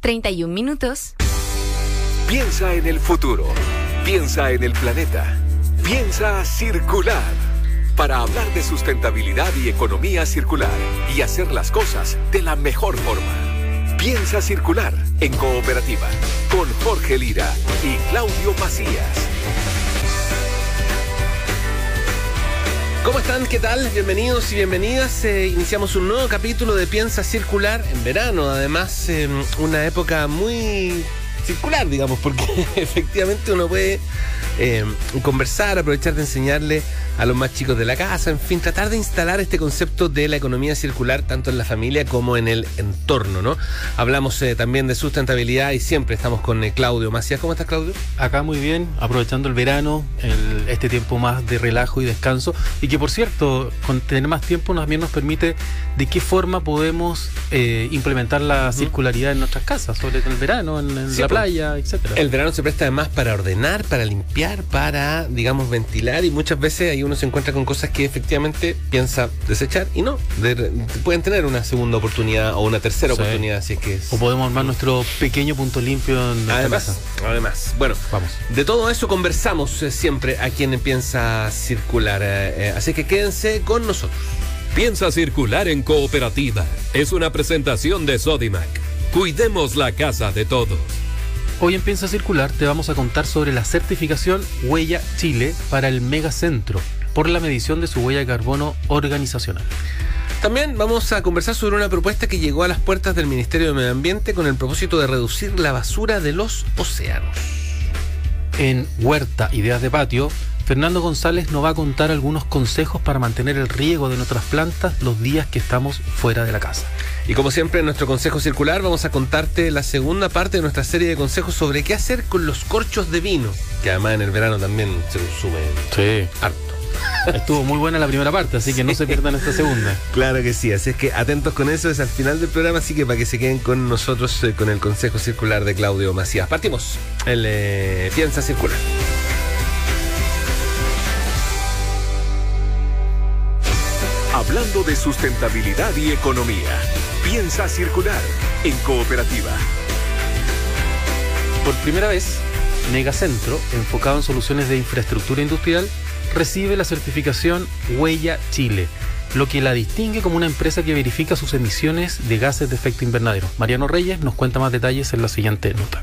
31 minutos. Piensa en el futuro. Piensa en el planeta. Piensa circular. Para hablar de sustentabilidad y economía circular y hacer las cosas de la mejor forma. Piensa circular en cooperativa con Jorge Lira y Claudio Macías. ¿Cómo están? ¿Qué tal? Bienvenidos y bienvenidas. Eh, iniciamos un nuevo capítulo de Piensa Circular en verano. Además, eh, una época muy circular, digamos, porque efectivamente uno puede eh, conversar, aprovechar de enseñarle a los más chicos de la casa, en fin, tratar de instalar este concepto de la economía circular tanto en la familia como en el entorno, ¿no? Hablamos eh, también de sustentabilidad y siempre estamos con eh, Claudio Macías. ¿Cómo estás, Claudio? Acá muy bien, aprovechando el verano, este tiempo más de relajo y descanso, y que por cierto, con tener más tiempo también nos permite de qué forma podemos implementar la circularidad en nuestras casas, sobre todo en el verano, en, la playa, etcétera. El verano se presta además para ordenar, para limpiar, para, digamos, ventilar, y muchas veces hay uno se encuentra con cosas que efectivamente piensa desechar y no. pueden tener una segunda oportunidad o una tercera oportunidad, así que O podemos armar nuestro pequeño punto limpio en además, Además, bueno, vamos. De todo eso conversamos eh, siempre a quien piensa circular. Eh, eh, así que quédense con nosotros. Piensa circular en cooperativa. Es una presentación de Sodimac. Cuidemos la casa de todos. Hoy en Piensa Circular te vamos a contar sobre la certificación Huella Chile para el Megacentro por la medición de su huella de carbono organizacional. También vamos a conversar sobre una propuesta que llegó a las puertas del Ministerio de Medio Ambiente con el propósito de reducir la basura de los océanos. En Huerta Ideas de Patio, Fernando González nos va a contar algunos consejos para mantener el riego de nuestras plantas los días que estamos fuera de la casa. Y como siempre en nuestro consejo circular vamos a contarte la segunda parte de nuestra serie de consejos sobre qué hacer con los corchos de vino, que además en el verano también se consume sí. harto. Estuvo muy buena la primera parte, así que no se pierdan esta segunda. Claro que sí, así es que atentos con eso, es al final del programa, así que para que se queden con nosotros eh, con el consejo circular de Claudio Macías. Partimos, el eh, Piensa Circular. Hablando de sustentabilidad y economía, piensa circular en cooperativa. Por primera vez, Megacentro, enfocado en soluciones de infraestructura industrial, recibe la certificación Huella Chile, lo que la distingue como una empresa que verifica sus emisiones de gases de efecto invernadero. Mariano Reyes nos cuenta más detalles en la siguiente nota.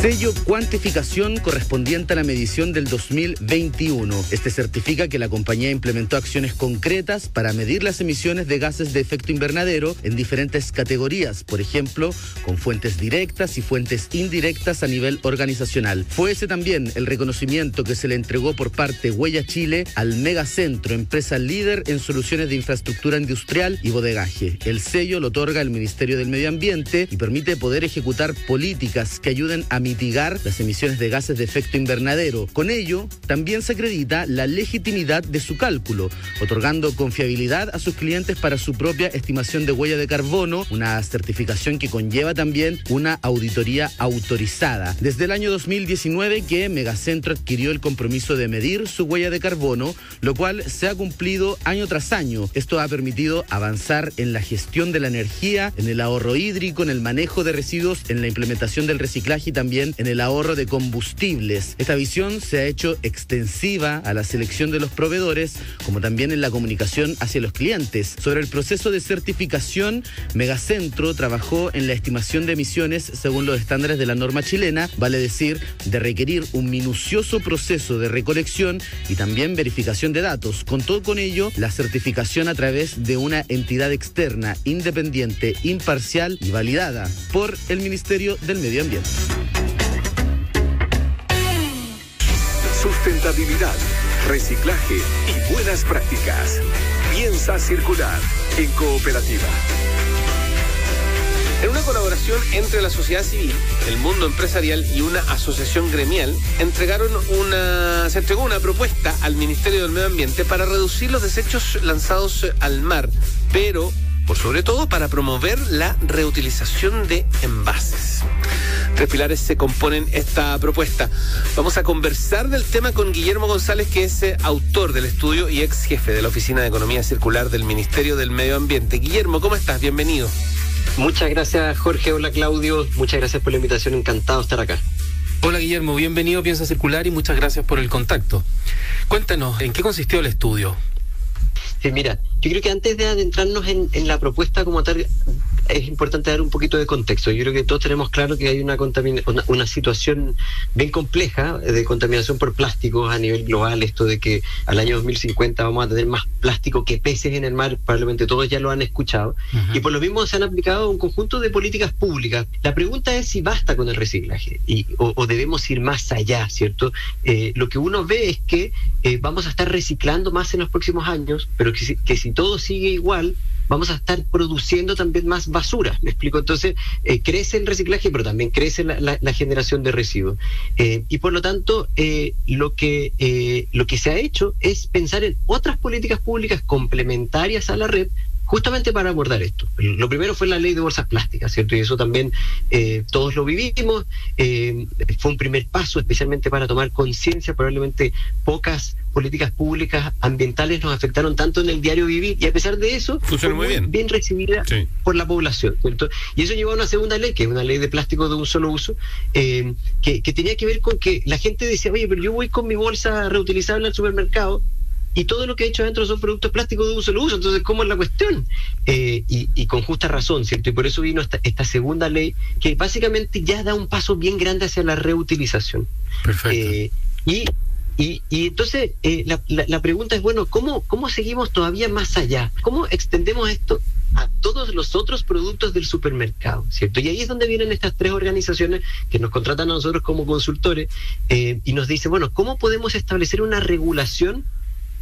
Sello cuantificación correspondiente a la medición del 2021. Este certifica que la compañía implementó acciones concretas para medir las emisiones de gases de efecto invernadero en diferentes categorías, por ejemplo, con fuentes directas y fuentes indirectas a nivel organizacional. Fue ese también el reconocimiento que se le entregó por parte Huella Chile al Megacentro, empresa líder en soluciones de infraestructura industrial y bodegaje. El sello lo otorga el Ministerio del Medio Ambiente y permite poder ejecutar políticas que ayuden a mitigar las emisiones de gases de efecto invernadero. Con ello, también se acredita la legitimidad de su cálculo, otorgando confiabilidad a sus clientes para su propia estimación de huella de carbono, una certificación que conlleva también una auditoría autorizada. Desde el año 2019 que Megacentro adquirió el compromiso de medir su huella de carbono, lo cual se ha cumplido año tras año. Esto ha permitido avanzar en la gestión de la energía, en el ahorro hídrico, en el manejo de residuos, en la implementación del reciclaje y también en el ahorro de combustibles. Esta visión se ha hecho extensiva a la selección de los proveedores, como también en la comunicación hacia los clientes. Sobre el proceso de certificación, Megacentro trabajó en la estimación de emisiones según los estándares de la norma chilena, vale decir, de requerir un minucioso proceso de recolección y también verificación de datos. Con todo con ello, la certificación a través de una entidad externa, independiente, imparcial y validada por el Ministerio del Medio Ambiente. Sustentabilidad, reciclaje y buenas prácticas. Piensa circular en cooperativa. En una colaboración entre la sociedad civil, el mundo empresarial y una asociación gremial, entregaron una, se entregó una propuesta al Ministerio del Medio Ambiente para reducir los desechos lanzados al mar, pero por sobre todo para promover la reutilización de envases. Tres pilares se componen esta propuesta. Vamos a conversar del tema con Guillermo González, que es eh, autor del estudio y ex jefe de la Oficina de Economía Circular del Ministerio del Medio Ambiente. Guillermo, ¿cómo estás? Bienvenido. Muchas gracias Jorge, hola Claudio, muchas gracias por la invitación, encantado de estar acá. Hola Guillermo, bienvenido a Piensa Circular y muchas gracias por el contacto. Cuéntanos, ¿en qué consistió el estudio? Sí, mira, yo creo que antes de adentrarnos en, en la propuesta como tal, es importante dar un poquito de contexto. Yo creo que todos tenemos claro que hay una, una, una, situación bien compleja de contaminación por plásticos a nivel global, esto de que al año 2050 vamos a tener más plástico que peces en el mar, probablemente todos ya lo han escuchado, y por lo mismo se han aplicado un conjunto de políticas públicas. La pregunta es si basta con el reciclaje y, o, debemos ir más allá, ¿cierto? Eh, lo que uno ve es que eh, vamos a estar reciclando más en los próximos años, pero que que si todo sigue igual, vamos a estar produciendo también más basura. ¿Me explico? Entonces, eh, crece el reciclaje, pero también crece la, generación de residuos. Eh, y por lo tanto, eh, lo, que, lo que se ha hecho es pensar en otras políticas públicas complementarias a la red justamente para abordar esto. Lo primero fue la ley de bolsas plásticas, ¿cierto? Y eso también eh, todos lo vivimos. Eh, fue un primer paso, especialmente para tomar conciencia. Probablemente pocas políticas públicas ambientales nos afectaron tanto en el diario vivir y a pesar de eso fue muy bien, bien recibida por la población. ¿cierto? Y eso llevó a una segunda ley, que es una ley de plástico de un solo uso, eh, que, que tenía que ver con que la gente decía, oye, pero yo voy con mi bolsa reutilizable al supermercado y todo lo que he hecho adentro son productos plásticos de un solo uso. Entonces, ¿cómo es la cuestión? Eh, y, con justa razón, ¿cierto? Y por eso vino esta, esta, segunda ley que básicamente ya da un paso bien grande hacia la reutilización. Perfecto. Eh, y, y, y, entonces eh, la, la, pregunta es, bueno, ¿cómo, ¿cómo seguimos todavía más allá? ¿Cómo extendemos esto a todos los otros productos del supermercado, ¿cierto? Y ahí es donde vienen estas tres organizaciones que nos contratan a nosotros como consultores y nos dicen, bueno, ¿cómo podemos establecer una regulación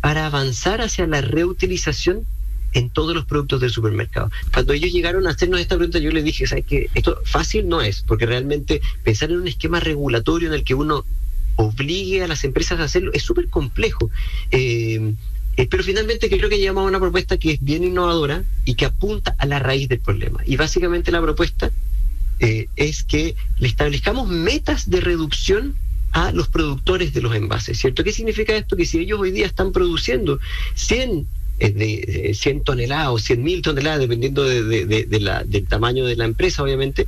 para avanzar hacia la reutilización en todos los productos del supermercado. Cuando ellos llegaron a hacernos esta pregunta, yo les dije, ¿sabes qué? Esto fácil no es, porque realmente pensar en un esquema regulatorio en el que uno obligue a las empresas a hacerlo es súper complejo. Eh, eh, pero finalmente creo que llegamos a una propuesta que es bien innovadora y que apunta a la raíz del problema. Y básicamente la propuesta eh, es que le establezcamos metas de reducción a los productores de los envases, ¿cierto? ¿Qué significa esto? Que si ellos hoy día están produciendo 100 eh, de 100 toneladas o 100 mil toneladas, dependiendo de, la, del tamaño de la empresa, obviamente,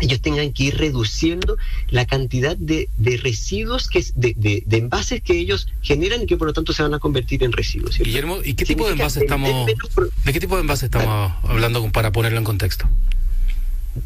ellos tengan que ir reduciendo la cantidad de, residuos, que de, envases que ellos generan y que por lo tanto se van a convertir en residuos. Guillermo, ¿y qué tipo de envases estamos, de qué tipo de envases estamos hablando para ponerlo en contexto?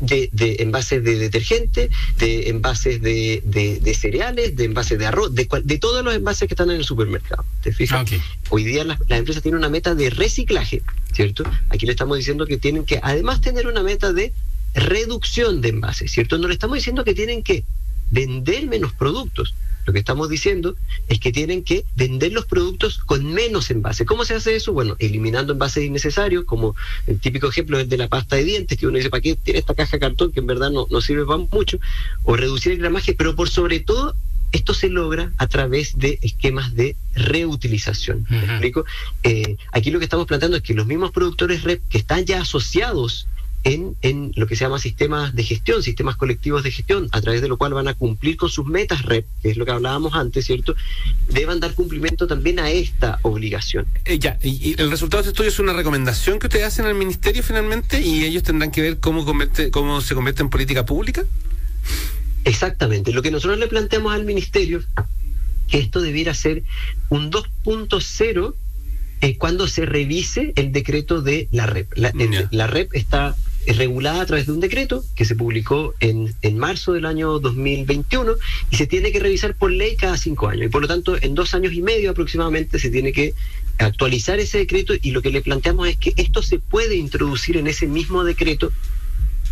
De, de, envases de detergente, de envases de, de, cereales, de envases de arroz, de, de todos los envases que están en el supermercado. ¿Te fijas? Hoy día las, empresas tienen una meta de reciclaje, ¿cierto? Aquí le estamos diciendo que tienen que además tener una meta de reducción de envases, ¿cierto? No le estamos diciendo que tienen que vender menos productos, lo que estamos diciendo es que tienen que vender los productos con menos envases. ¿Cómo se hace eso? Bueno, eliminando envases innecesarios, como el típico ejemplo es de la pasta de dientes, que uno dice, ¿para qué tiene esta caja de cartón que en verdad no, no sirve para mucho? O reducir el gramaje, pero por sobre todo esto se logra a través de esquemas de reutilización. ¿Me explico? Eh, aquí lo que estamos planteando es que los mismos productores REP que están ya asociados en, en, lo que se llama sistemas de gestión, sistemas colectivos de gestión, a través de lo cual van a cumplir con sus metas REP, que es lo que hablábamos antes, ¿cierto? Deban dar cumplimiento también a esta obligación. Eh, ya, y, el resultado de este estudio es una recomendación que ustedes hacen al ministerio finalmente y ellos tendrán que ver cómo, convierte, cómo se convierte en política pública. Exactamente. Lo que nosotros le planteamos al ministerio, que esto debiera ser un 2.0 eh, cuando se revise el decreto de la REP. La, la REP está regulada a través de un decreto que se publicó en, en marzo del año 2021 y se tiene que revisar por ley cada cinco años. Y por lo tanto, en dos años y medio aproximadamente se tiene que actualizar ese decreto y lo que le planteamos es que esto se puede introducir en ese mismo decreto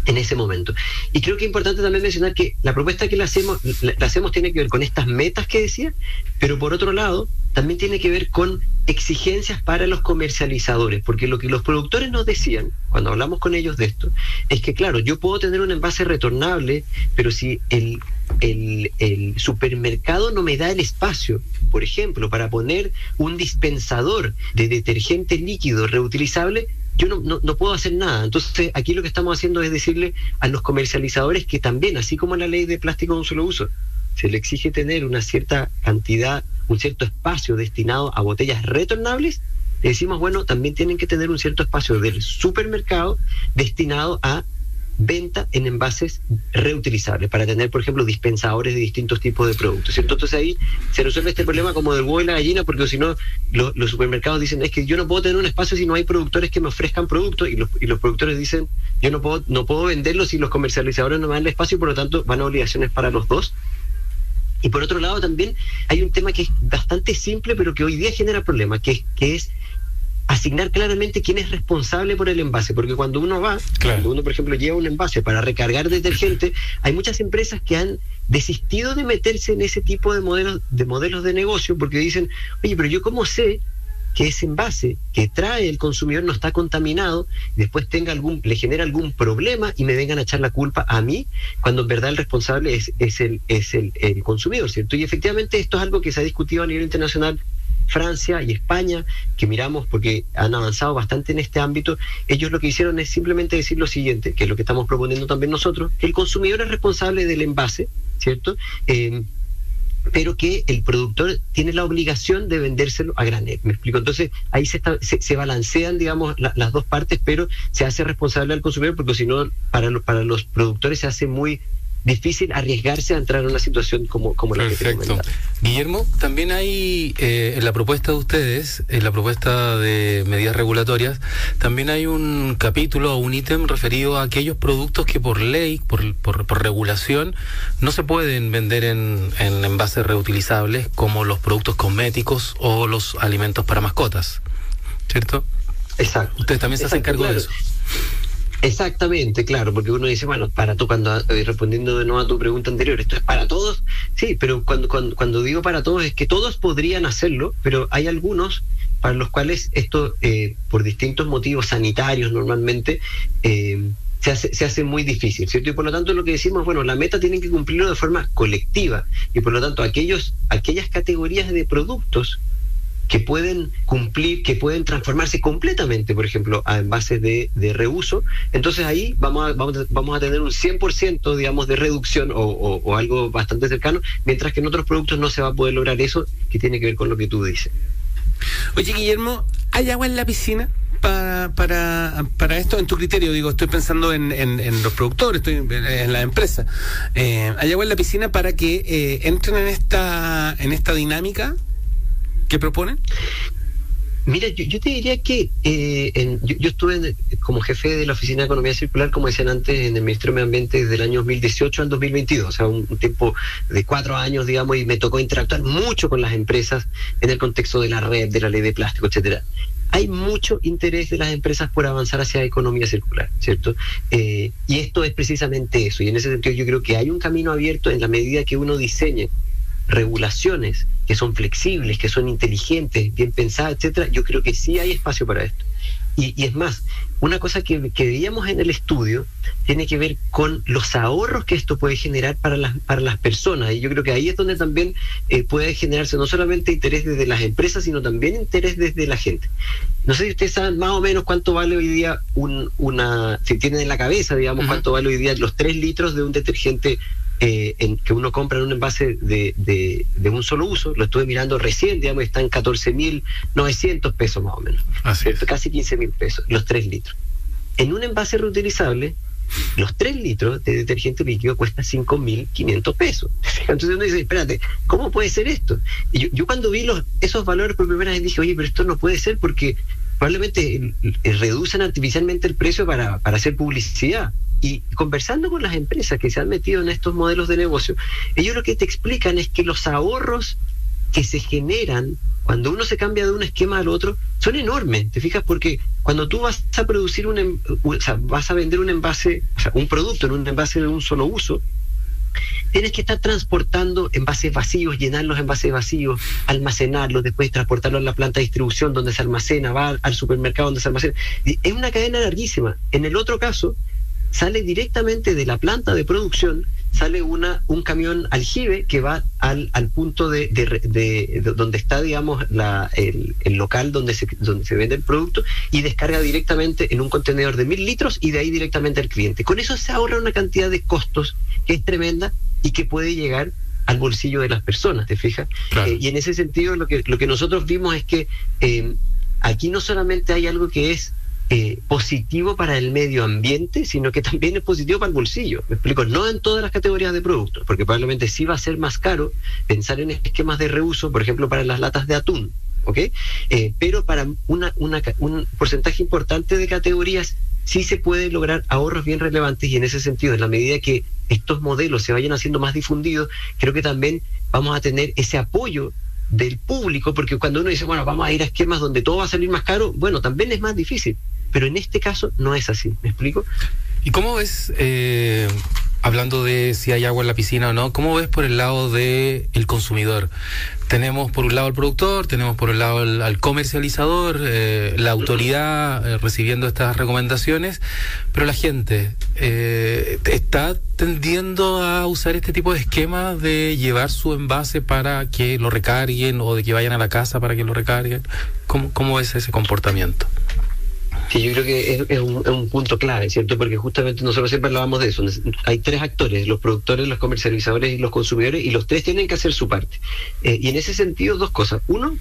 en ese momento. Y creo que es importante también mencionar que la propuesta que le hacemos, la hacemos tiene que ver con estas metas que decía, pero por otro lado, también tiene que ver con exigencias para los comercializadores, porque lo que los productores nos decían cuando hablamos con ellos de esto es que, claro, yo puedo tener un envase retornable, pero si el, el, el supermercado no me da el espacio, por ejemplo, para poner un dispensador de detergente líquido reutilizable, yo no, no, puedo hacer nada. Entonces, aquí lo que estamos haciendo es decirle a los comercializadores que también, así como la ley de plástico de un solo uso, se le exige tener una cierta cantidad, un cierto espacio destinado a botellas retornables, decimos, bueno, también tienen que tener un cierto espacio del supermercado destinado a venta en envases reutilizables para tener, por ejemplo, dispensadores de distintos tipos de productos. Entonces ahí se resuelve este problema como del huevo y la gallina, porque si no, los supermercados dicen, es que yo no puedo tener un espacio si no hay productores que me ofrezcan productos, y los, y los productores dicen, yo no puedo, no puedo venderlos si los comercializadores no me dan el espacio, y por lo tanto van a obligaciones para los dos. Y por otro lado también hay un tema que es bastante simple, pero que hoy día genera problemas, que, que es asignar claramente quién es responsable por el envase, porque cuando uno va, cuando uno por ejemplo lleva un envase para recargar detergente, hay muchas empresas que han desistido de meterse en ese tipo de modelos de modelos de negocio porque dicen, "Oye, pero yo cómo sé que ese envase que trae el consumidor no está contaminado, después tenga algún, le genera algún problema y me vengan a echar la culpa a mí, cuando en verdad el responsable es, es, el, es el, consumidor, ¿cierto? Y efectivamente esto es algo que se ha discutido a nivel internacional Francia y España, que miramos porque han avanzado bastante en este ámbito, ellos lo que hicieron es simplemente decir lo siguiente, que es lo que estamos proponiendo también nosotros, que el consumidor es responsable del envase, ¿cierto? Eh, pero que el productor tiene la obligación de vendérselo a granel. ¿Me explico? Entonces ahí se, se, balancean, digamos, las dos partes, pero se hace responsable al consumidor porque si no, para, para los productores se hace muy difícil arriesgarse a entrar en una situación como, como la Perfecto. que te Guillermo, también hay eh, en la propuesta de ustedes, en la propuesta de medidas regulatorias, también hay un capítulo o un ítem referido a aquellos productos que por ley, por, por, por regulación, no se pueden vender en, en envases reutilizables, como los productos cosméticos o los alimentos para mascotas. ¿Cierto? Exacto. Ustedes también se hacen cargo de eso. Exactamente, claro, porque uno dice, bueno, para tú, cuando estoy respondiendo de nuevo a tu pregunta anterior, ¿esto es para todos? Sí, pero cuando, cuando, cuando digo para todos es que todos podrían hacerlo, pero hay algunos para los cuales esto, eh, por distintos motivos sanitarios normalmente, eh, se hace, se hace muy difícil, ¿cierto? Y por lo tanto lo que decimos, bueno, la meta tienen que cumplirlo de forma colectiva y por lo tanto aquellos, aquellas categorías de productos que pueden cumplir, que pueden transformarse completamente, por ejemplo, a envases de, de reuso. Entonces ahí vamos a, vamos, a, tener un 100%, digamos, de reducción o, o, algo bastante cercano, mientras que en otros productos no se va a poder lograr eso, que tiene que ver con lo que tú dices. Oye, Guillermo, ¿hay agua en la piscina? Para, para, para esto, en tu criterio, digo, estoy pensando en, en, los productores, estoy en, en la empresa. Eh, ¿Hay agua en la piscina para que eh, entren en esta, en esta dinámica? ¿Qué proponen? Mira, yo, te diría que eh, en, yo, estuve en, como jefe de la Oficina de Economía Circular, como decían antes, en el Ministerio de Medio Ambiente desde el año 2018 al 2022, o sea, un, tiempo de cuatro años, digamos, y me tocó interactuar mucho con las empresas en el contexto de la red, de la ley de plástico, etcétera. Hay mucho interés de las empresas por avanzar hacia economía circular, ¿cierto? Eh, y esto es precisamente eso, y en ese sentido yo creo que hay un camino abierto en la medida que uno diseñe regulaciones que son flexibles, que son inteligentes, bien pensadas, etcétera, yo creo que sí hay espacio para esto. Y, y es más, una cosa que, que, veíamos en el estudio tiene que ver con los ahorros que esto puede generar para las, para las personas. Y yo creo que ahí es donde también eh, puede generarse no solamente interés desde las empresas, sino también interés desde la gente. No sé si ustedes saben más o menos cuánto vale hoy día un, una, si tienen en la cabeza, digamos, uh -huh. cuánto vale hoy día los tres litros de un detergente eh, en, que uno compra en un envase de, de, de, un solo uso, lo estuve mirando recién, digamos, está en 14.900 pesos más o menos, Así es. casi 15.000 pesos, los 3 litros. En un envase reutilizable, los 3 litros de detergente líquido cuesta 5.500 pesos. Entonces uno dice, espérate, ¿cómo puede ser esto? Y yo, yo cuando vi los, esos valores por primera vez dije, oye, pero esto no puede ser porque probablemente reducen artificialmente el precio para, para hacer publicidad y conversando con las empresas que se han metido en estos modelos de negocio, ellos lo que te explican es que los ahorros que se generan cuando uno se cambia de un esquema al otro son enormes, ¿te fijas? Porque cuando tú vas a producir un, o sea, vas a vender un envase, o sea, un producto en un envase de un solo uso, tienes que estar transportando envases vacíos, llenar los envases vacíos, almacenarlos, después transportarlo a la planta de distribución donde se almacena, va al supermercado donde se almacena. Es una cadena larguísima. En el otro caso, sale directamente de la planta de producción, sale una, un camión aljibe que va al, al punto de, de, de, de, donde está, digamos, la, el, el, local donde se, donde se vende el producto y descarga directamente en un contenedor de mil litros y de ahí directamente al cliente. Con eso se ahorra una cantidad de costos que es tremenda y que puede llegar al bolsillo de las personas, ¿te fijas? Claro. Eh, y en ese sentido lo que, lo que nosotros vimos es que eh, aquí no solamente hay algo que es eh, positivo para el medio ambiente, sino que también es positivo para el bolsillo. Me explico, no en todas las categorías de productos, porque probablemente sí va a ser más caro pensar en esquemas de reuso, por ejemplo, para las latas de atún. ¿ok? Eh, pero para una, una, un porcentaje importante de categorías sí se puede lograr ahorros bien relevantes y en ese sentido, en la medida que estos modelos se vayan haciendo más difundidos, creo que también vamos a tener ese apoyo del público, porque cuando uno dice, bueno, vamos a ir a esquemas donde todo va a salir más caro, bueno, también es más difícil. Pero en este caso no es así, ¿me explico? ¿Y cómo ves, eh, hablando de si hay agua en la piscina o no, cómo ves por el lado del el consumidor? Tenemos por un lado al productor, tenemos por un lado al, comercializador, eh, la autoridad eh, recibiendo estas recomendaciones, pero la gente está tendiendo a usar este tipo de esquemas de llevar su envase para que lo recarguen o de que vayan a la casa para que lo recarguen. ¿Cómo, cómo es ese comportamiento? Que yo creo que es, un, punto clave, ¿cierto? Porque justamente nosotros siempre hablábamos de eso. Hay tres actores, los productores, los comercializadores y los consumidores, y los tres tienen que hacer su parte. Eh, y en ese sentido, dos cosas. Uno,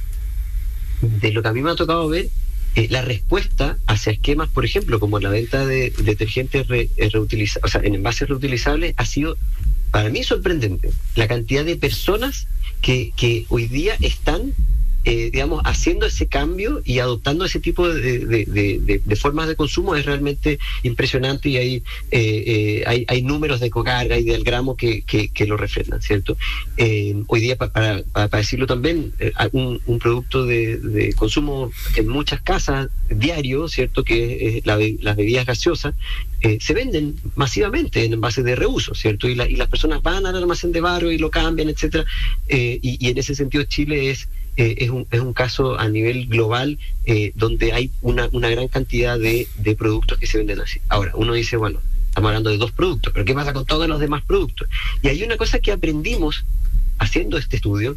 de lo que a mí me ha tocado ver, eh, la respuesta hacia esquemas, por ejemplo, como la venta de detergentes eh, reutilizables, o sea, en envases reutilizables, ha sido para mí sorprendente. La cantidad de personas que hoy día están eh, digamos, haciendo ese cambio y adoptando ese tipo de, formas de consumo es realmente impresionante y hay, eh, eh, hay, números de cocarga y del gramo que, lo refrendan, ¿cierto? hoy día, para, decirlo también, un, producto de, consumo en muchas casas diario, ¿cierto? Que es las bebidas gaseosas, se venden masivamente en envases de reuso, ¿cierto? Y, las personas van al almacén de barrio y lo cambian, etcétera. y, en ese sentido Chile es eh, es, un, es un caso a nivel global eh, donde hay una, una gran cantidad de, de productos que se venden así. Ahora, uno dice, bueno, estamos hablando de dos productos, pero ¿qué pasa con todos los demás productos? Y hay una cosa que aprendimos haciendo este estudio,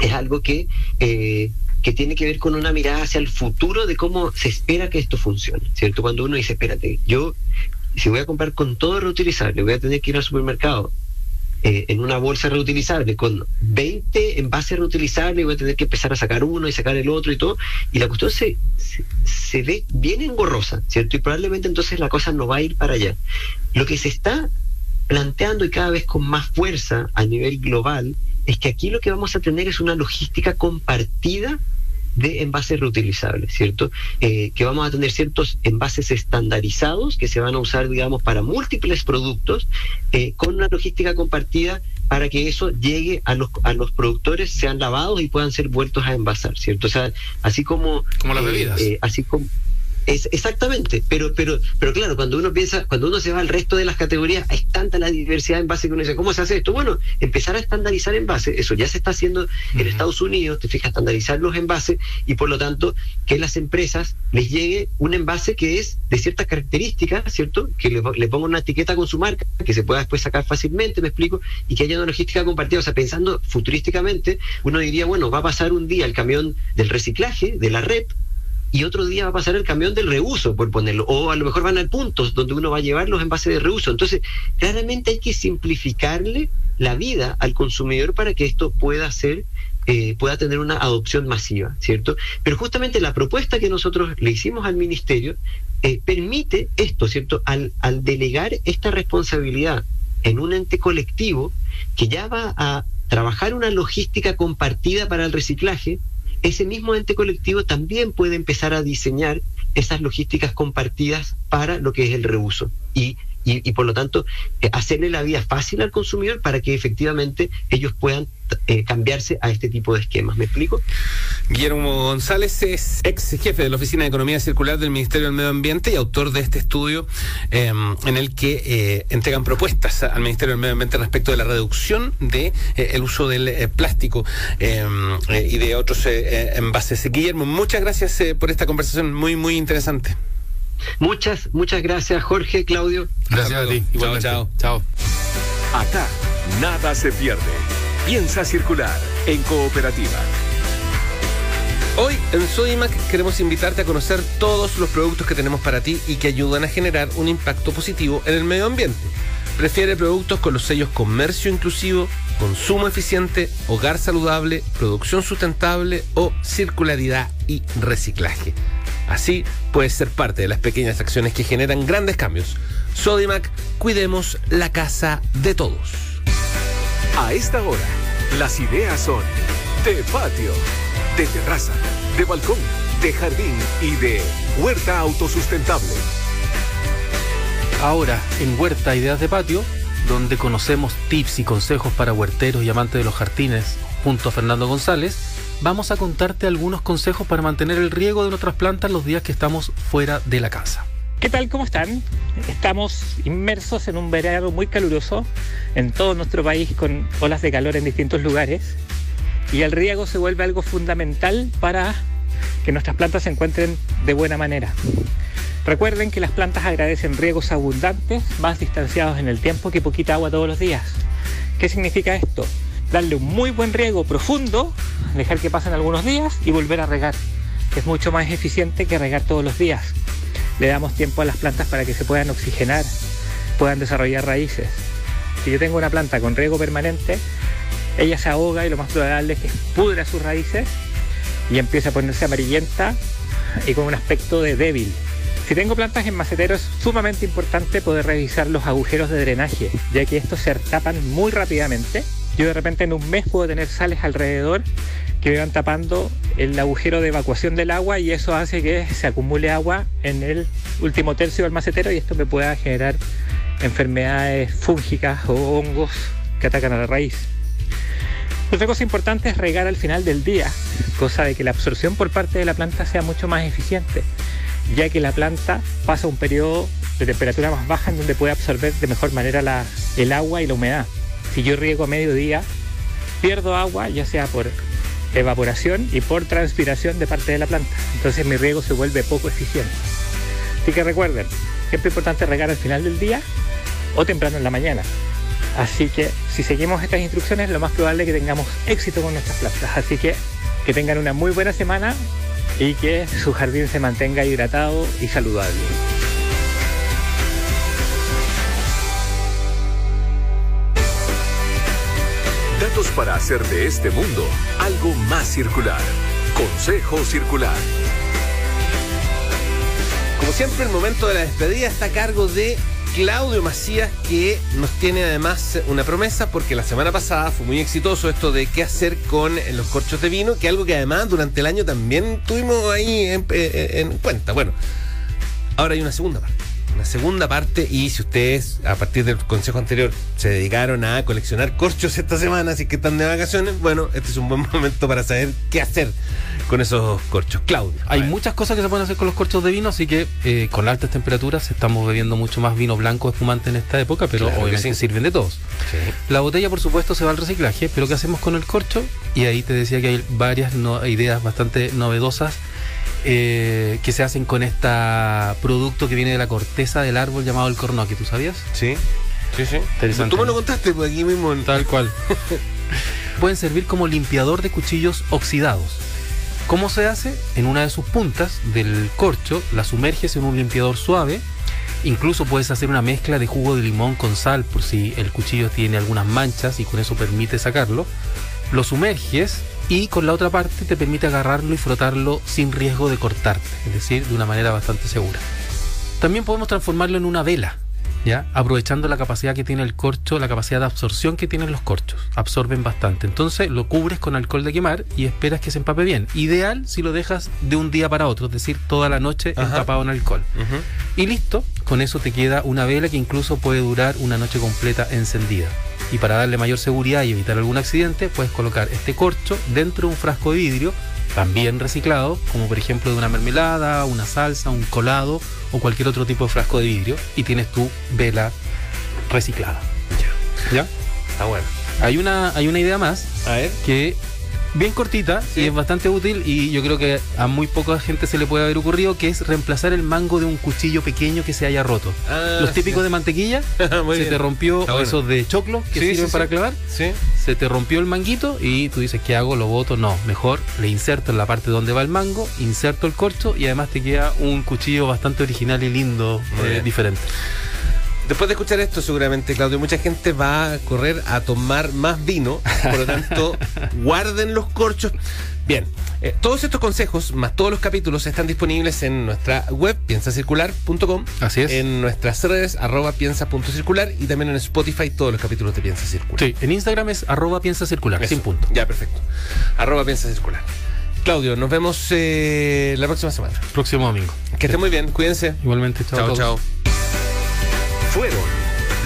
es algo que, eh, que tiene que ver con una mirada hacia el futuro de cómo se espera que esto funcione, ¿cierto? Cuando uno dice, espérate, yo si voy a comprar con todo reutilizable, voy a tener que ir al supermercado eh, en una bolsa reutilizable con 20 envases reutilizables voy a tener que empezar a sacar uno y sacar el otro y todo. Y la cuestión se, se, ve bien engorrosa, ¿cierto? Y probablemente entonces la cosa no va a ir para allá. Lo que se está planteando y cada vez con más fuerza a nivel global es que aquí lo que vamos a tener es una logística compartida de envases reutilizables, ¿cierto? Eh, que vamos a tener ciertos envases estandarizados que se van a usar, digamos, para múltiples productos eh, con una logística compartida para que eso llegue a los, a los productores, sean lavados y puedan ser vueltos a envasar, ¿cierto? O sea, así como... Como las bebidas. Eh, así como es, exactamente, pero, pero, pero claro, cuando uno piensa, cuando uno se va al resto de las categorías, es tanta la diversidad en base que uno dice, ¿cómo se hace esto? Bueno, empezar a estandarizar en base, eso ya se está haciendo en Estados Unidos, te fijas, estandarizar los envases y por lo tanto que las empresas les llegue un envase que es de ciertas características, ¿cierto? Que le, le ponga una etiqueta con su marca, que se pueda después sacar fácilmente, me explico, y que haya una logística compartida. O sea, pensando futurísticamente, uno diría, bueno, va a pasar un día el camión del reciclaje, de la red, y otro día va a pasar el camión del reuso, por ponerlo, o a lo mejor van al puntos donde uno va a llevar los envases de reuso. Entonces, claramente hay que simplificarle la vida al consumidor para que esto pueda ser eh, pueda tener una adopción masiva, ¿cierto? Pero justamente la propuesta que nosotros le hicimos al ministerio eh, permite esto, ¿cierto? Al, al delegar esta responsabilidad en un ente colectivo que ya va a trabajar una logística compartida para el reciclaje, ese mismo ente colectivo también puede empezar a diseñar esas logísticas compartidas para lo que es el reuso. Y y, por lo tanto eh, hacerle la vida fácil al consumidor para que efectivamente ellos puedan eh, cambiarse a este tipo de esquemas. ¿Me explico? Guillermo González es ex jefe de la Oficina de Economía Circular del Ministerio del Medio Ambiente y autor de este estudio em, en el que eh, entregan propuestas al Ministerio del Medio Ambiente respecto de la reducción de el uso del plástico em, y de otros envases. Guillermo, muchas gracias por esta conversación muy, muy interesante. Muchas, muchas gracias, Jorge, Claudio. Gracias a ti. Chao, chao. Chao. Acá, nada se pierde. Piensa circular en cooperativa. Hoy en Sodimac queremos invitarte a conocer todos los productos que tenemos para ti y que ayudan a generar un impacto positivo en el medio ambiente. Prefiere productos con los sellos Comercio Inclusivo, consumo eficiente, hogar saludable, producción sustentable o circularidad y reciclaje. Así puedes ser parte de las pequeñas acciones que generan grandes cambios. Sodimac, cuidemos la casa de todos. A esta hora, las ideas son de patio, de terraza, de balcón, de jardín y de huerta autosustentable. Ahora, en Huerta Ideas de Patio, donde conocemos tips y consejos para huerteros y amantes de los jardines, junto a Fernando González, vamos a contarte algunos consejos para mantener el riego de nuestras plantas los días que estamos fuera de la casa. ¿Qué tal? ¿Cómo están? Estamos inmersos en un verano muy caluroso en todo nuestro país con olas de calor en distintos lugares y el riego se vuelve algo fundamental para que nuestras plantas se encuentren de buena manera. Recuerden que las plantas agradecen riegos abundantes, más distanciados en el tiempo que poquita agua todos los días. ¿Qué significa esto? Darle un muy buen riego profundo, dejar que pasen algunos días y volver a regar, es mucho más eficiente que regar todos los días. Le damos tiempo a las plantas para que se puedan oxigenar, puedan desarrollar raíces. Si yo tengo una planta con riego permanente, ella se ahoga y lo más probable es que pudra sus raíces y empieza a ponerse amarillenta y con un aspecto de débil. Si tengo plantas en macetero es sumamente importante poder revisar los agujeros de drenaje, ya que estos se tapan muy rápidamente. Yo de repente en un mes puedo tener sales alrededor que van tapando el agujero de evacuación del agua y eso hace que se acumule agua en el último tercio del macetero y esto me pueda generar enfermedades fúngicas o hongos que atacan a la raíz. Otra cosa importante es regar al final del día, cosa de que la absorción por parte de la planta sea mucho más eficiente ya que la planta pasa un periodo de temperatura más baja en donde puede absorber de mejor manera el agua y la humedad. Si yo riego a mediodía, pierdo agua ya sea por evaporación y por transpiración de parte de la planta. Entonces mi riego se vuelve poco eficiente. Así que recuerden, siempre es importante regar al final del día o temprano en la mañana. Así que si seguimos estas instrucciones, lo más probable es que tengamos éxito con nuestras plantas. Así que que tengan una muy buena semana y que su jardín se mantenga hidratado y saludable. Para hacer de este mundo algo más circular. Consejo Circular. Como siempre, el momento de la despedida está a cargo de Claudio Macías, que nos tiene además una promesa, porque la semana pasada fue muy exitoso esto de qué hacer con los corchos de vino, que algo que además durante el año también tuvimos ahí en, en cuenta. Bueno, ahora hay una segunda parte una segunda parte y si ustedes a partir del consejo anterior se dedicaron a coleccionar corchos esta semana, así que están de vacaciones, bueno, este es un buen momento para saber qué hacer con esos corchos. Claudio. Hay muchas cosas que se pueden hacer con los corchos de vino, así que eh, con altas temperaturas estamos bebiendo mucho más vino blanco espumante en esta época, pero obviamente sirven de todos. La botella, por supuesto, se va al reciclaje, pero ¿qué hacemos con el corcho? Y ahí te decía que hay varias ideas bastante novedosas eh, que se hacen con este producto que viene de la corteza del árbol llamado el cornoque, ¿tú sabías? Sí, sí, sí. Tú me lo contaste pues aquí mismo. Tal cual. Pueden servir como limpiador de cuchillos oxidados. ¿Cómo se hace? En una de sus puntas del corcho la sumerges en un limpiador suave. Incluso puedes hacer una mezcla de jugo de limón con sal por si el cuchillo tiene algunas manchas y con eso permite sacarlo. Lo sumerges y con la otra parte te permite agarrarlo y frotarlo sin riesgo de cortarte, es decir, de una manera bastante segura. También podemos transformarlo en una vela, ¿ya? aprovechando la capacidad que tiene el corcho, la capacidad de absorción que tienen los corchos. Absorben bastante. Entonces lo cubres con alcohol de quemar y esperas que se empape bien. Ideal si lo dejas de un día para otro, es decir, toda la noche empapado en alcohol. Y listo, con eso te queda una vela que incluso puede durar una noche completa encendida y para darle mayor seguridad y evitar algún accidente puedes colocar este corcho dentro de un frasco de vidrio también reciclado, como por ejemplo de una mermelada, una salsa, un colado o cualquier otro tipo de frasco de vidrio y tienes tu vela reciclada. Ya. ¿Ya? Está bueno. Hay una, hay una idea más. A ver. Que bien cortita y es bastante útil y yo creo que a muy poca gente se le puede haber ocurrido que es reemplazar el mango de un cuchillo pequeño que se haya roto. Ah, Los típicos de mantequilla, se te rompió, o esos de choclo que sirven para clavar, se te rompió el manguito y tú dices, ¿qué hago? ¿Lo boto? No, mejor le inserto en la parte donde va el mango, inserto el corcho y además te queda un cuchillo bastante original y lindo, eh, diferente. Después de escuchar esto, seguramente, Claudio, mucha gente va a correr a tomar más vino. Por lo tanto, guarden los corchos. Bien, eh, todos estos consejos, más todos los capítulos, están disponibles en nuestra web, piensacircular.com. Así es. En nuestras redes, arroba piensa.circular y también en Spotify, todos los capítulos de Piensa Circular. Sí, en Instagram es arroba piensa circular, Eso. sin punto. Ya, perfecto. Arroba Piensa Circular. Claudio, nos vemos eh, la próxima semana. Próximo domingo. Que estén muy bien, cuídense. Igualmente, chao. Chao, chao.